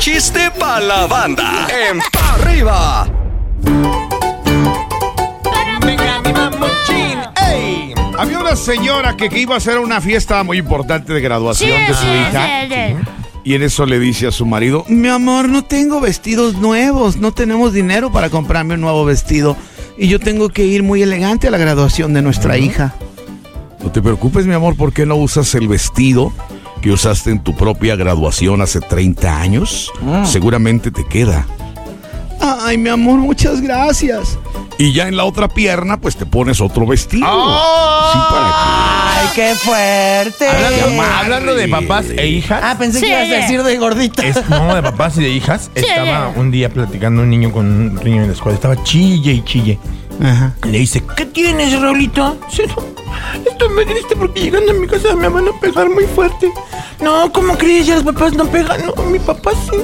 chiste pa' la banda. En Pa' arriba. Venga, mi mamuchín. ¡Ey! Había una señora que, que iba a hacer una fiesta muy importante de graduación de su hija. Y en eso le dice a su marido, mi amor, no tengo vestidos nuevos, no tenemos dinero para comprarme un nuevo vestido. Y yo tengo que ir muy elegante a la graduación de nuestra hija. No te preocupes, mi amor, ¿por qué no usas el vestido que usaste en tu propia graduación hace 30 años? Seguramente te queda. Ay, mi amor, muchas gracias. Y ya en la otra pierna, pues te pones otro vestido. Sí, para ¡Ay, qué fuerte! Hablando, hablando de papás e hijas. Ah, pensé que Sí. ibas a decir de gordita. Es- no, de papás y de hijas. Estaba un día platicando un niño con un niño en la escuela. Estaba chille y chille. Ajá. Le dice, ¿qué tienes, Raulito? Dice, "No, estoy muy triste porque llegando a mi casa me van a pegar muy fuerte. No, ¿cómo crees? Ya los papás no pegan. No, mi papá sí.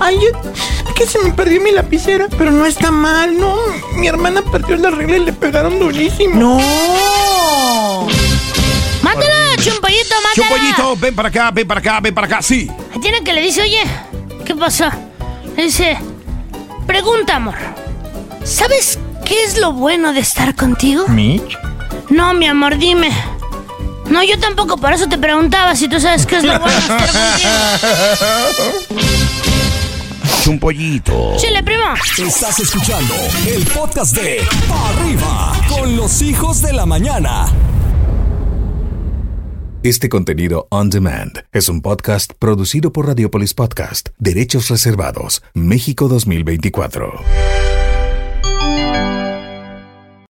Ay, yo- es que se me perdió mi lapicera, pero no está mal, no. Mi hermana perdió la regla y le pegaron durísimo. ¡No! ¡Mátala, chumpollito, mátala! Chupollito, ven para acá, ven para acá, ven para acá. Sí. Tiene que le dice, oye, ¿qué pasó? Le dice, pregunta, amor. ¿Sabes qué es lo bueno de estar contigo? Mitch. No, mi amor, dime. No, yo tampoco, por eso te preguntaba si tú sabes qué es lo bueno de estar contigo. Chumpollito. Chile, primo. Estás escuchando el podcast de Pa' arriba con los hijos de la mañana. Este contenido on demand es un podcast producido por Radiopolis Podcast, Derechos Reservados, México 2024.